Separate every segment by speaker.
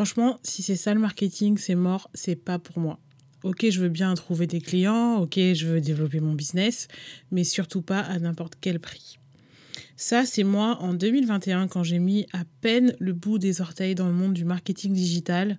Speaker 1: franchement, si c'est ça le marketing, c'est mort, c'est pas pour moi. Ok, je veux bien trouver des clients, ok, je veux développer mon business, mais surtout pas à n'importe quel prix. Ça, c'est moi en 2021 quand j'ai mis à peine le bout des orteils dans le monde du marketing digital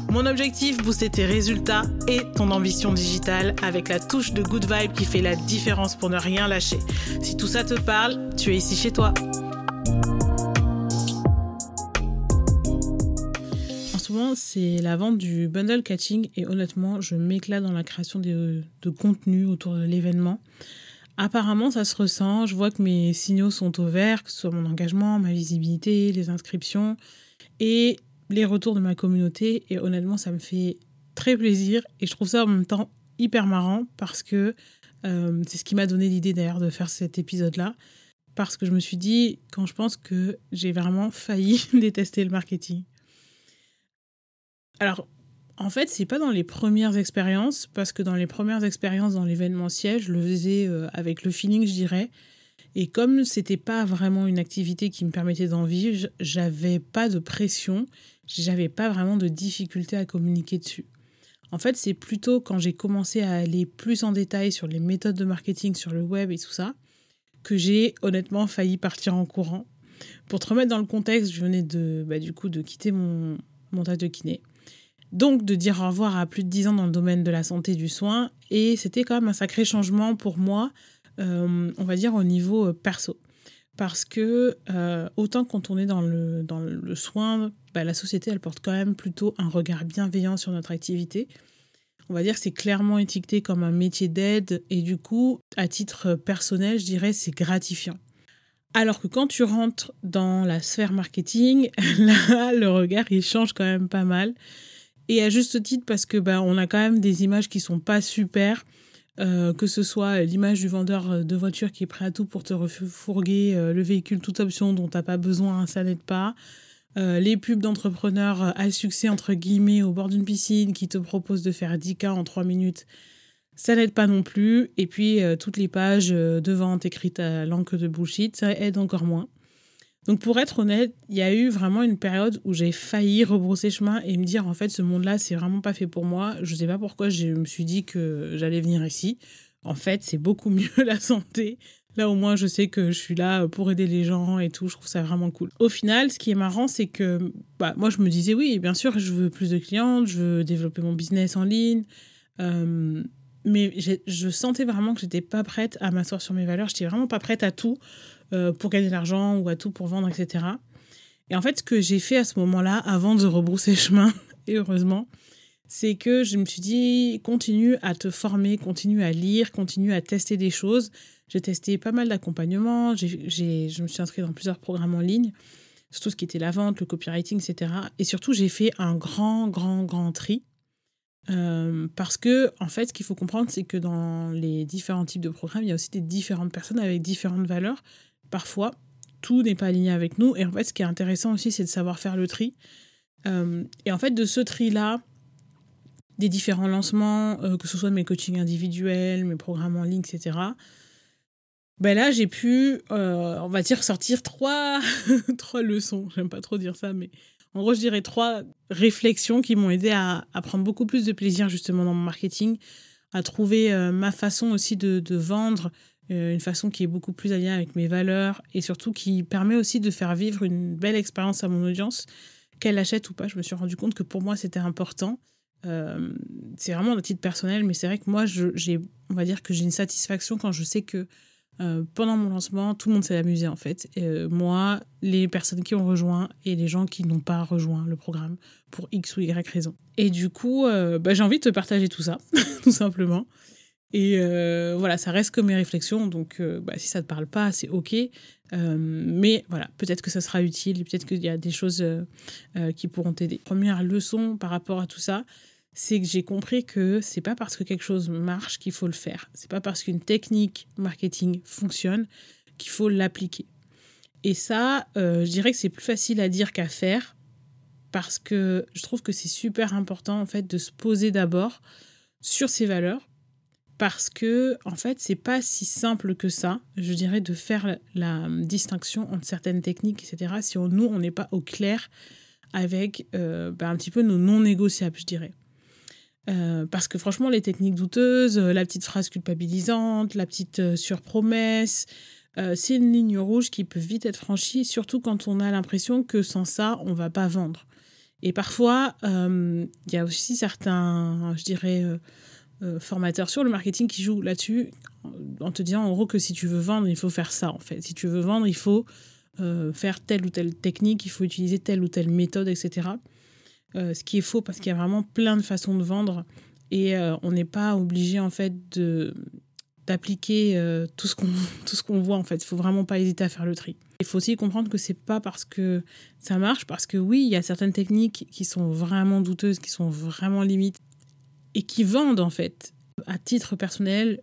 Speaker 1: Mon objectif, booster tes résultats et ton ambition digitale avec la touche de good vibe qui fait la différence pour ne rien lâcher. Si tout ça te parle, tu es ici chez toi. En ce moment, c'est la vente du bundle catching et honnêtement, je m'éclate dans la création de, contenu autour de l'événement. Apparemment, ça se ressent. Je vois que mes signaux sont au vert, que ce soit mon engagement, ma visibilité, les inscriptions. Et les retours de ma communauté et honnêtement ça me fait très plaisir et je trouve ça en même temps hyper marrant parce que euh, c'est ce qui m'a donné l'idée d'ailleurs de faire cet épisode là parce que je me suis dit quand je pense que j'ai vraiment failli détester le marketing. Alors en fait, c'est pas dans les premières expériences parce que dans les premières expériences dans l'événementiel, je le faisais euh, avec le feeling, je dirais. Et comme c'était pas vraiment une activité qui me permettait d'en vivre, j'avais pas de pression j'avais pas vraiment de difficulté à communiquer dessus. En fait, c'est plutôt quand j'ai commencé à aller plus en détail sur les méthodes de marketing sur le web et tout ça, que j'ai honnêtement failli partir en courant. Pour te remettre dans le contexte, je venais de, bah, du coup, de quitter mon, mon de kiné. Donc, de dire au revoir à plus de 10 ans dans le domaine de la santé du soin. Et c'était quand même un sacré changement pour moi, euh, on va dire au niveau euh, perso parce que euh, autant quand on est dans le, dans le soin, bah, la société, elle porte quand même plutôt un regard bienveillant sur notre activité. On va dire c'est clairement étiqueté comme un métier d'aide et du coup, à titre personnel, je dirais c'est gratifiant. Alors que quand tu rentres dans la sphère marketing, là, le regard, il change quand même pas mal. Et à juste titre parce que bah, on a quand même des images qui sont pas super. Euh, que ce soit l'image du vendeur de voiture qui est prêt à tout pour te refourguer euh, le véhicule toute option dont tu n'as pas besoin, ça n'aide pas. Euh, les pubs d'entrepreneurs à succès, entre guillemets, au bord d'une piscine qui te proposent de faire 10K en 3 minutes, ça n'aide pas non plus. Et puis, toutes les pages de vente écrites à l'encre de bullshit, ça aide encore moins. Donc pour être honnête, il y a eu vraiment une période où j'ai failli rebrousser chemin et me dire en fait ce monde-là c'est vraiment pas fait pour moi. Je sais pas pourquoi je me suis dit que j'allais venir ici. En fait, c'est beaucoup mieux la santé. Là au moins je sais que je suis là pour aider les gens et tout, je trouve ça vraiment cool. Au final, ce qui est marrant c'est que bah, moi je me disais oui, bien sûr, je veux plus de clientes, je veux développer mon business en ligne. Euh, mais je sentais vraiment que j'étais pas prête à m'asseoir sur mes valeurs, j'étais vraiment pas prête à tout. Euh, pour gagner de l'argent ou à tout pour vendre, etc. Et en fait, ce que j'ai fait à ce moment-là, avant de rebrousser chemin, et heureusement, c'est que je me suis dit, continue à te former, continue à lire, continue à tester des choses. J'ai testé pas mal d'accompagnement, je me suis inscrite dans plusieurs programmes en ligne, surtout ce qui était la vente, le copywriting, etc. Et surtout, j'ai fait un grand, grand, grand tri. Euh, parce que, en fait, ce qu'il faut comprendre, c'est que dans les différents types de programmes, il y a aussi des différentes personnes avec différentes valeurs parfois, tout n'est pas aligné avec nous. Et en fait, ce qui est intéressant aussi, c'est de savoir faire le tri. Euh, et en fait, de ce tri-là, des différents lancements, euh, que ce soit mes coachings individuels, mes programmes en ligne, etc. Ben là, j'ai pu, euh, on va dire, sortir trois, trois leçons. J'aime pas trop dire ça, mais en gros, je dirais trois réflexions qui m'ont aidé à, prendre beaucoup plus de plaisir justement dans mon marketing, à trouver ma façon aussi de, vendre une façon qui est beaucoup plus alignée avec mes valeurs et surtout qui permet aussi de faire vivre une belle expérience à mon audience, qu'elle achète ou pas. Je me suis rendu compte que pour moi, c'était important. Euh, c'est vraiment de titre personnel, mais c'est vrai que moi, j'ai, on va dire que j'ai une satisfaction quand je sais que euh, pendant mon lancement, tout le monde s'est amusé en fait. moi, les personnes qui ont rejoint et les gens qui n'ont pas rejoint le programme pour X ou Y raison. Et du coup, bah, j'ai envie de te partager tout ça, tout simplement. Et euh, voilà, ça reste que mes réflexions. Donc, euh, bah, si ça ne te parle pas, c'est OK. mais voilà, peut-être que ça sera utile, peut-être qu'il y a des choses qui pourront t'aider. Première leçon par rapport à tout ça, c'est que j'ai compris que c'est pas parce que quelque chose marche qu'il faut le faire. C'est pas parce qu'une technique marketing fonctionne qu'il faut l'appliquer. Et ça, je dirais que c'est plus facile à dire qu'à faire parce que je trouve que c'est super important en fait de se poser d'abord sur ses valeurs parce que en fait c'est pas si simple que ça je dirais de faire la, distinction entre certaines techniques etc si nous on n'est pas au clair avec euh, bah, un petit peu nos non négociables je dirais. Euh, parce que franchement les techniques douteuses euh, la petite phrase culpabilisante la petite surpromesse c'est une ligne rouge qui peut vite être franchie surtout quand on a l'impression que sans ça on va pas vendre. Et parfois, euh, il y a aussi certains, je dirais, euh, euh, formateurs sur le marketing qui jouent là-dessus en te disant en gros que si tu veux vendre, il faut faire ça en fait. Si tu veux vendre, il faut faire telle ou telle technique, il faut utiliser telle ou telle méthode, etc. ce qui est faux parce qu'il y a vraiment plein de façons de vendre et on n'est pas obligé en fait de d'appliquer tout ce qu'on tout ce qu'on voit en fait. Il faut vraiment pas hésiter à faire le tri. Il faut aussi comprendre que c'est pas parce que ça marche, parce que oui, il y a certaines techniques qui sont vraiment douteuses, qui sont vraiment limites et qui vendent en fait. À titre personnel,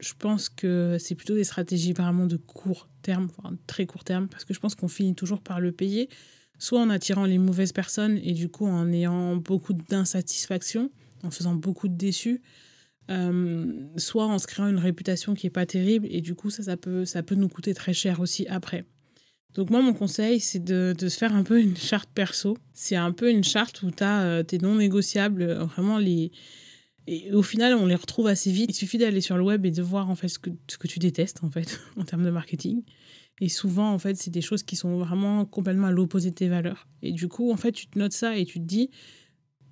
Speaker 1: je pense que c'est plutôt des stratégies vraiment de court terme, enfin très court terme, parce que je pense qu'on finit toujours par le payer, soit en attirant les mauvaises personnes et du coup en ayant beaucoup d'insatisfaction, en faisant beaucoup de déçus, euh, soit en se créant une réputation qui est pas terrible et du coup ça, ça peut, ça peut nous coûter très cher aussi après. Donc moi, mon conseil, c'est de, se faire un peu une charte perso. C'est un peu une charte où tu as euh, tes non négociables, euh, vraiment les... Et au final, on les retrouve assez vite. Il suffit d'aller sur le web et de voir en fait ce que, tu détestes en fait en termes de marketing. Et souvent, en fait, c'est des choses qui sont vraiment complètement à l'opposé de tes valeurs. Et du coup, en fait, tu te notes ça et tu te dis,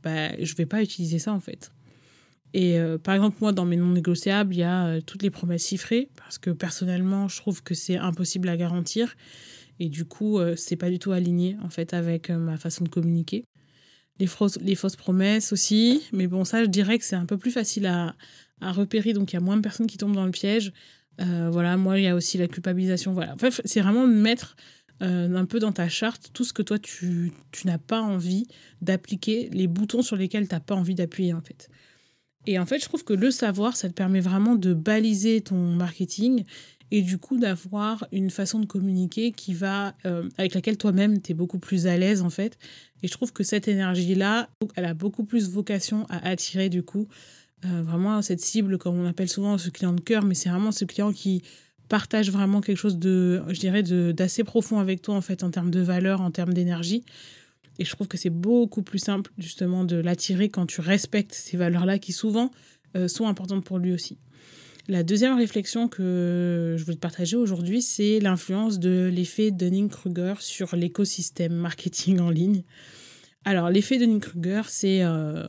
Speaker 1: bah, je vais pas utiliser ça en fait. Et euh, par exemple, moi, dans mes non négociables, il y a toutes les promesses chiffrées, parce que personnellement, je trouve que c'est impossible à garantir. Et du coup, euh, c'est pas du tout aligné en fait avec euh, ma façon de communiquer. Les fausses, promesses aussi, mais bon, ça, je dirais que c'est un peu plus facile à, repérer, donc il y a moins de personnes qui tombent dans le piège. Euh, voilà, moi, il y a aussi la culpabilisation. Voilà, enfin, c'est vraiment mettre un peu dans ta charte tout ce que toi, tu, tu n'as pas envie d'appliquer, les boutons sur lesquels tu n'as pas envie d'appuyer, en fait. Et en fait, je trouve que le savoir, ça te permet vraiment de baliser ton marketing et du coup d'avoir une façon de communiquer qui va euh, avec laquelle toi-même tu es beaucoup plus à l'aise en fait et je trouve que cette énergie là elle a beaucoup plus vocation à attirer du coup euh, vraiment cette cible comme on appelle souvent ce client de cœur mais c'est vraiment ce client qui partage vraiment quelque chose de je dirais d'assez profond avec toi en fait en termes de valeur en termes d'énergie. Et je trouve que c'est beaucoup plus simple justement de l'attirer quand tu respectes ces valeurs là qui souvent euh, sont importantes pour lui aussi la deuxième réflexion que je voulais partager aujourd'hui, c'est l'influence de l'effet Dunning-Kruger sur l'écosystème marketing en ligne. Alors, l'effet Dunning-Kruger, c'est, euh,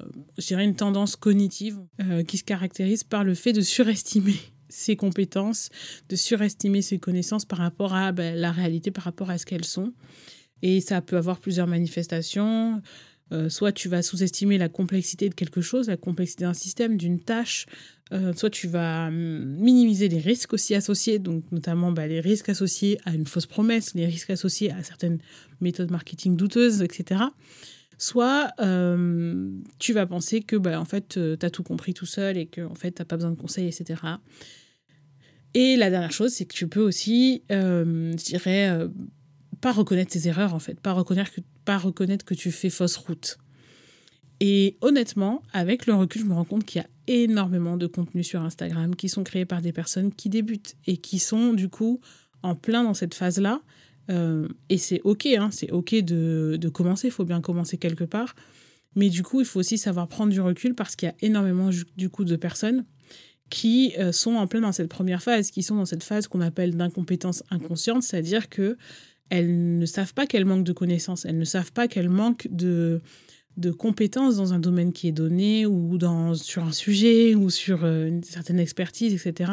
Speaker 1: une tendance cognitive euh, qui se caractérise par le fait de surestimer ses compétences, de surestimer ses connaissances par rapport à ben, la réalité, par rapport à ce qu'elles sont. Et ça peut avoir plusieurs manifestations. Euh, soit tu vas sous-estimer la complexité de quelque chose, la complexité d'un système, d'une tâche, euh, soit tu vas hum, minimiser les risques aussi associés, donc notamment bah, les risques associés à une fausse promesse, les risques associés à certaines méthodes marketing douteuses, etc. Soit euh, tu vas penser que bah, en fait, tu as tout compris tout seul et que en fait, tu n'as pas besoin de conseils, etc. Et la dernière chose, c'est que tu peux aussi, je dirais, pas reconnaître tes erreurs, en fait, pas reconnaître que pas reconnaître que tu fais fausse route. Et honnêtement, avec le recul, je me rends compte qu'il y a énormément de contenus sur Instagram qui sont créés par des personnes qui débutent et qui sont du coup en plein dans cette phase-là. Euh, et c'est OK, hein, c'est OK de, de commencer, il faut bien commencer quelque part. Mais du coup, il faut aussi savoir prendre du recul parce qu'il y a énormément du coup de personnes qui euh, sont en plein dans cette première phase, qui sont dans cette phase qu'on appelle d'incompétence inconsciente, c'est-à-dire que elles ne savent pas qu'elles manquent de connaissances, elles ne savent pas qu'elles manquent de, de compétences dans un domaine qui est donné ou dans, sur un sujet ou sur euh, une certaine expertise, etc.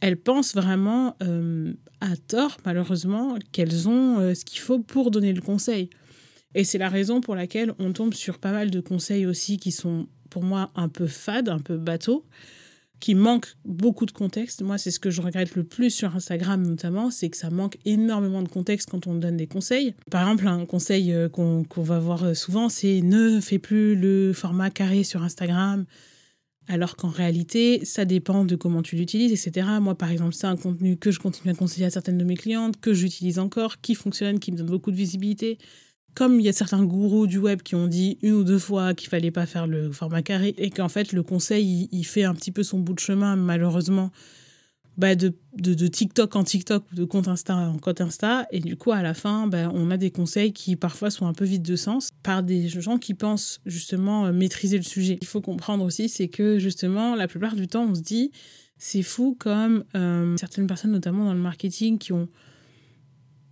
Speaker 1: Elles pensent vraiment euh, à tort, malheureusement, qu'elles ont euh, ce qu'il faut pour donner le conseil. Et c'est la raison pour laquelle on tombe sur pas mal de conseils aussi qui sont pour moi un peu fades, un peu bateaux, qui manque beaucoup de contexte. Moi, c'est ce que je regrette le plus sur Instagram notamment, c'est que ça manque énormément de contexte quand on donne des conseils. Par exemple, un conseil euh, qu'on va voir euh, souvent, c'est ne fais plus le format carré sur Instagram. Alors qu'en réalité, ça dépend de comment tu l'utilises, etc. Moi, par exemple, c'est un contenu que je continue à conseiller à certaines de mes clientes, que j'utilise encore, qui fonctionne, qui me donne beaucoup de visibilité comme il y a certains gourous du web qui ont dit une ou deux fois qu'il fallait pas faire le format carré et qu'en fait le conseil il, fait un petit peu son bout de chemin malheureusement bah de, de, TikTok en TikTok ou de compte Insta en compte Insta et du coup à la fin bah, on a des conseils qui parfois sont un peu vides de sens par des gens qui pensent justement euh, maîtriser le sujet. Il faut comprendre aussi c'est que justement la plupart du temps on se dit c'est fou comme euh, certaines personnes notamment dans le marketing qui ont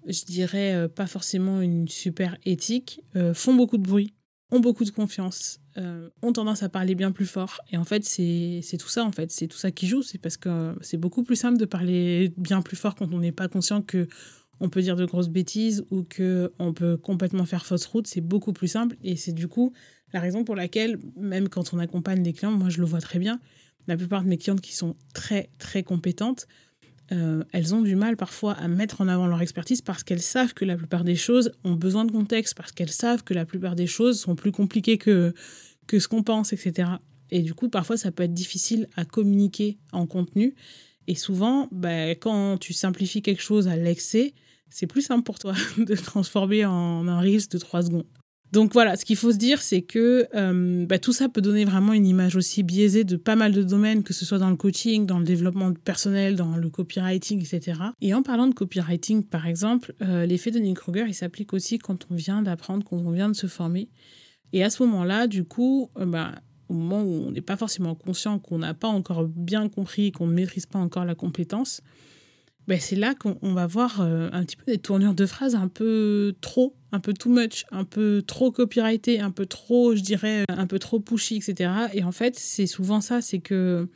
Speaker 1: je dirais, euh, pas forcément une super éthique, euh, font beaucoup de bruit, ont beaucoup de confiance, euh, ont tendance à parler bien plus fort. Et en fait, c'est tout ça, en fait. C'est tout ça qui joue. C'est parce que c'est beaucoup plus simple de parler bien plus fort quand on n'est pas conscient que on peut dire de grosses bêtises ou que on peut complètement faire fausse route. C'est beaucoup plus simple. Et c'est du coup la raison pour laquelle, même quand on accompagne des clients, moi je le vois très bien, la plupart de mes clientes qui sont très, très compétentes, euh, elles ont du mal parfois à mettre en avant leur expertise parce qu'elles savent que la plupart des choses ont besoin de contexte, parce qu'elles savent que la plupart des choses sont plus compliquées que, que ce qu'on pense, etc. Et du coup, parfois, ça peut être difficile à communiquer en contenu. Et souvent, bah, quand tu simplifies quelque chose à l'excès, c'est plus simple pour toi de transformer en un risque de 3 secondes. Donc voilà, ce qu'il faut se dire, c'est que euh, bah, tout ça peut donner vraiment une image aussi biaisée de pas mal de domaines, que ce soit dans le coaching, dans le développement personnel, dans le copywriting, etc. Et en parlant de copywriting, par exemple, euh, l'effet de Nick Kruger, il s'applique aussi quand on vient d'apprendre, quand on vient de se former. Et à ce moment-là, du coup, euh, bah, au moment où on n'est pas forcément conscient, qu'on n'a pas encore bien compris, qu'on ne maîtrise pas encore la compétence, ben c'est là qu'on va voir euh, un petit peu des tournures de phrases un peu trop, un peu too much, un peu trop copyrighté, un peu trop, je dirais, un peu trop pushy, etc. Et en fait, c'est souvent ça, c'est que,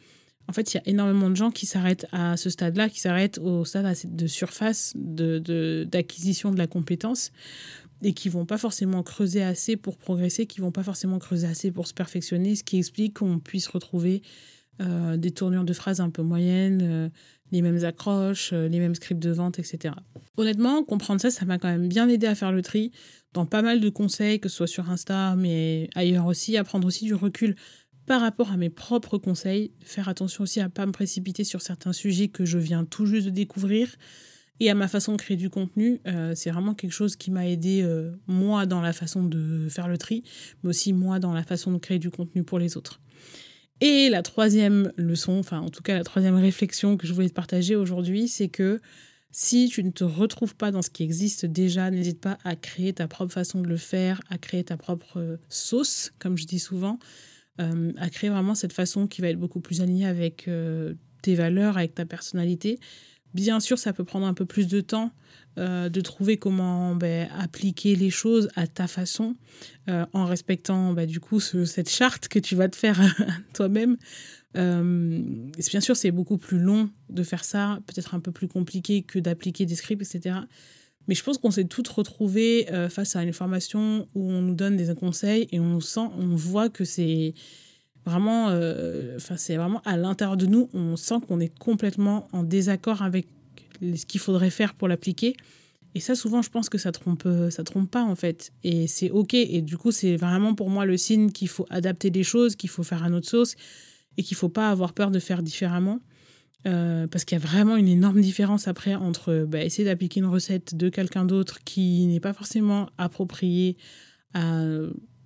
Speaker 1: en fait, il y a énormément de gens qui s'arrêtent à ce stade-là, qui s'arrêtent au stade de surface d'acquisition de, de la compétence et qui vont pas forcément creuser assez pour progresser, qui vont pas forcément creuser assez pour se perfectionner, ce qui explique qu'on puisse retrouver euh, des tournures de phrases un peu moyennes, euh, les mêmes accroches, euh, les mêmes scripts de vente, etc. Honnêtement, comprendre ça, ça m'a quand même bien aidé à faire le tri dans pas mal de conseils, que ce soit sur Insta, mais ailleurs aussi, à prendre aussi du recul par rapport à mes propres conseils, faire attention aussi à pas me précipiter sur certains sujets que je viens tout juste de découvrir et à ma façon de créer du contenu. Euh, c'est vraiment quelque chose qui m'a aidé euh, moi dans la façon de faire le tri, mais aussi moi dans la façon de créer du contenu pour les autres. Et la troisième leçon, enfin en tout cas la troisième réflexion que je voulais te partager aujourd'hui, c'est que si tu ne te retrouves pas dans ce qui existe déjà, n'hésite pas à créer ta propre façon de le faire, à créer ta propre euh, sauce, comme je dis souvent, euh, à créer vraiment cette façon qui va être beaucoup plus alignée avec euh, tes valeurs, avec ta personnalité. Bien sûr, ça peut prendre un peu plus de temps euh, de trouver comment ben, appliquer les choses à ta façon, euh, en respectant ben, du coup cette charte que tu vas te faire toi-même. Euh, bien sûr, c'est beaucoup plus long de faire ça, peut-être un peu plus compliqué que d'appliquer des scripts, etc. Mais je pense qu'on s'est toutes retrouvées face à une formation où on nous donne des conseils et on sent, on voit que c'est vraiment, enfin c'est vraiment à l'intérieur de nous, on sent qu'on est complètement en désaccord avec ce qu'il faudrait faire pour l'appliquer. Et ça, souvent, je pense que ça trompe, ça trompe pas, en fait. Et c'est OK. Et du coup, c'est vraiment pour moi le signe qu'il faut adapter les choses, qu'il faut faire à notre sauce et qu'il faut pas avoir peur de faire différemment. Euh, parce qu'il y a vraiment une énorme différence après entre bah, essayer d'appliquer une recette de quelqu'un d'autre qui n'est pas forcément appropriée à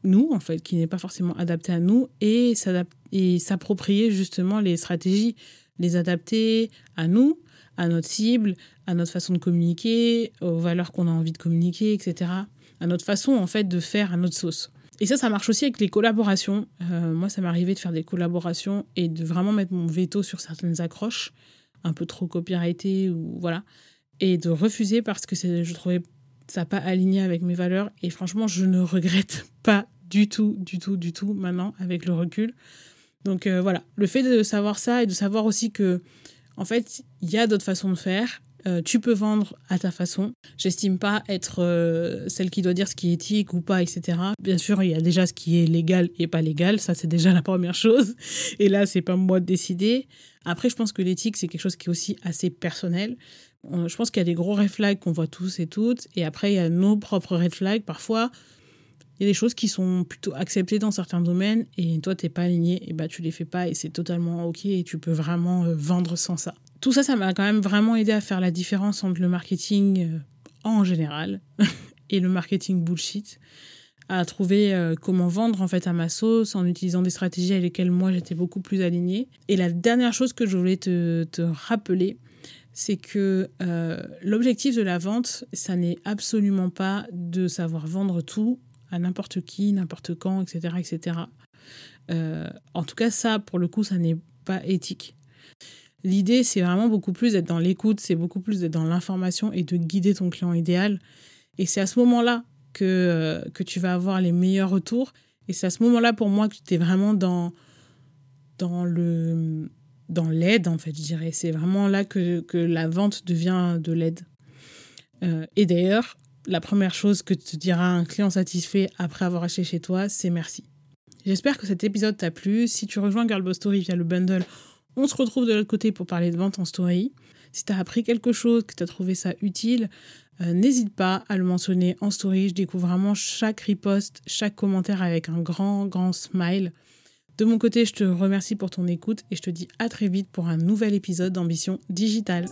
Speaker 1: nous, en fait, qui n'est pas forcément adaptée à nous, et s'approprier justement les stratégies, les adapter à nous, à notre cible, à notre façon de communiquer, aux valeurs qu'on a envie de communiquer, etc. À notre façon, en fait, de faire à notre sauce. Et ça, ça marche aussi avec les collaborations. Euh, moi, ça m'est arrivé de faire des collaborations et de vraiment mettre mon veto sur certaines accroches, un peu trop copyrightées ou voilà, et de refuser parce que je trouvais ça pas aligné avec mes valeurs. Et franchement, je ne regrette pas du tout, du tout, du tout maintenant avec le recul. Donc euh, voilà, le fait de savoir ça et de savoir aussi que en fait, il y a d'autres façons de faire. Euh, tu peux vendre à ta façon. J'estime pas être euh, celle qui doit dire ce qui est éthique ou pas, etc. Bien sûr, il y a déjà ce qui est légal et pas légal. Ça, c'est déjà la première chose. Et là, c'est pas moi de décider. Après, je pense que l'éthique, c'est quelque chose qui est aussi assez personnel. Je pense qu'il y a des gros red flags qu'on voit tous et toutes. Et après, il y a nos propres red flags. Parfois, il y a des choses qui sont plutôt acceptées dans certains domaines et toi, tu n'es pas aligné, et bah, tu les fais pas et c'est totalement OK et tu peux vraiment euh, vendre sans ça. Tout ça, ça m'a quand même vraiment aidé à faire la différence entre le marketing euh, en général et le marketing bullshit, à trouver euh, comment vendre en fait à ma sauce en utilisant des stratégies avec lesquelles moi j'étais beaucoup plus alignée. Et la dernière chose que je voulais te, te rappeler, c'est que l'objectif de la vente, ça n'est absolument pas de savoir vendre tout à n'importe qui, n'importe quand, etc. etc. Euh, en tout cas, ça, pour le coup, ça n'est pas éthique. L'idée, c'est vraiment beaucoup plus d'être dans l'écoute, c'est beaucoup plus d'être dans l'information et de guider ton client idéal. Et c'est à ce moment-là que, euh, que tu vas avoir les meilleurs retours. Et c'est à ce moment-là, pour moi, que tu es vraiment dans, dans le dans l'aide, en fait, je dirais. C'est vraiment là que, que la vente devient de l'aide. Euh, et d'ailleurs, la première chose que te dira un client satisfait après avoir acheté chez toi, c'est merci. J'espère que cet épisode t'a plu. Si tu rejoins Girlboss Story via le bundle, on se retrouve de l'autre côté pour parler de vente en story. Si tu as appris quelque chose, que tu as trouvé ça utile, euh, n'hésite pas à le mentionner en story. Je découvre vraiment chaque repost, chaque commentaire avec un grand, grand smile. De mon côté, je te remercie pour ton écoute et je te dis à très vite pour un nouvel épisode d'Ambition Digitale.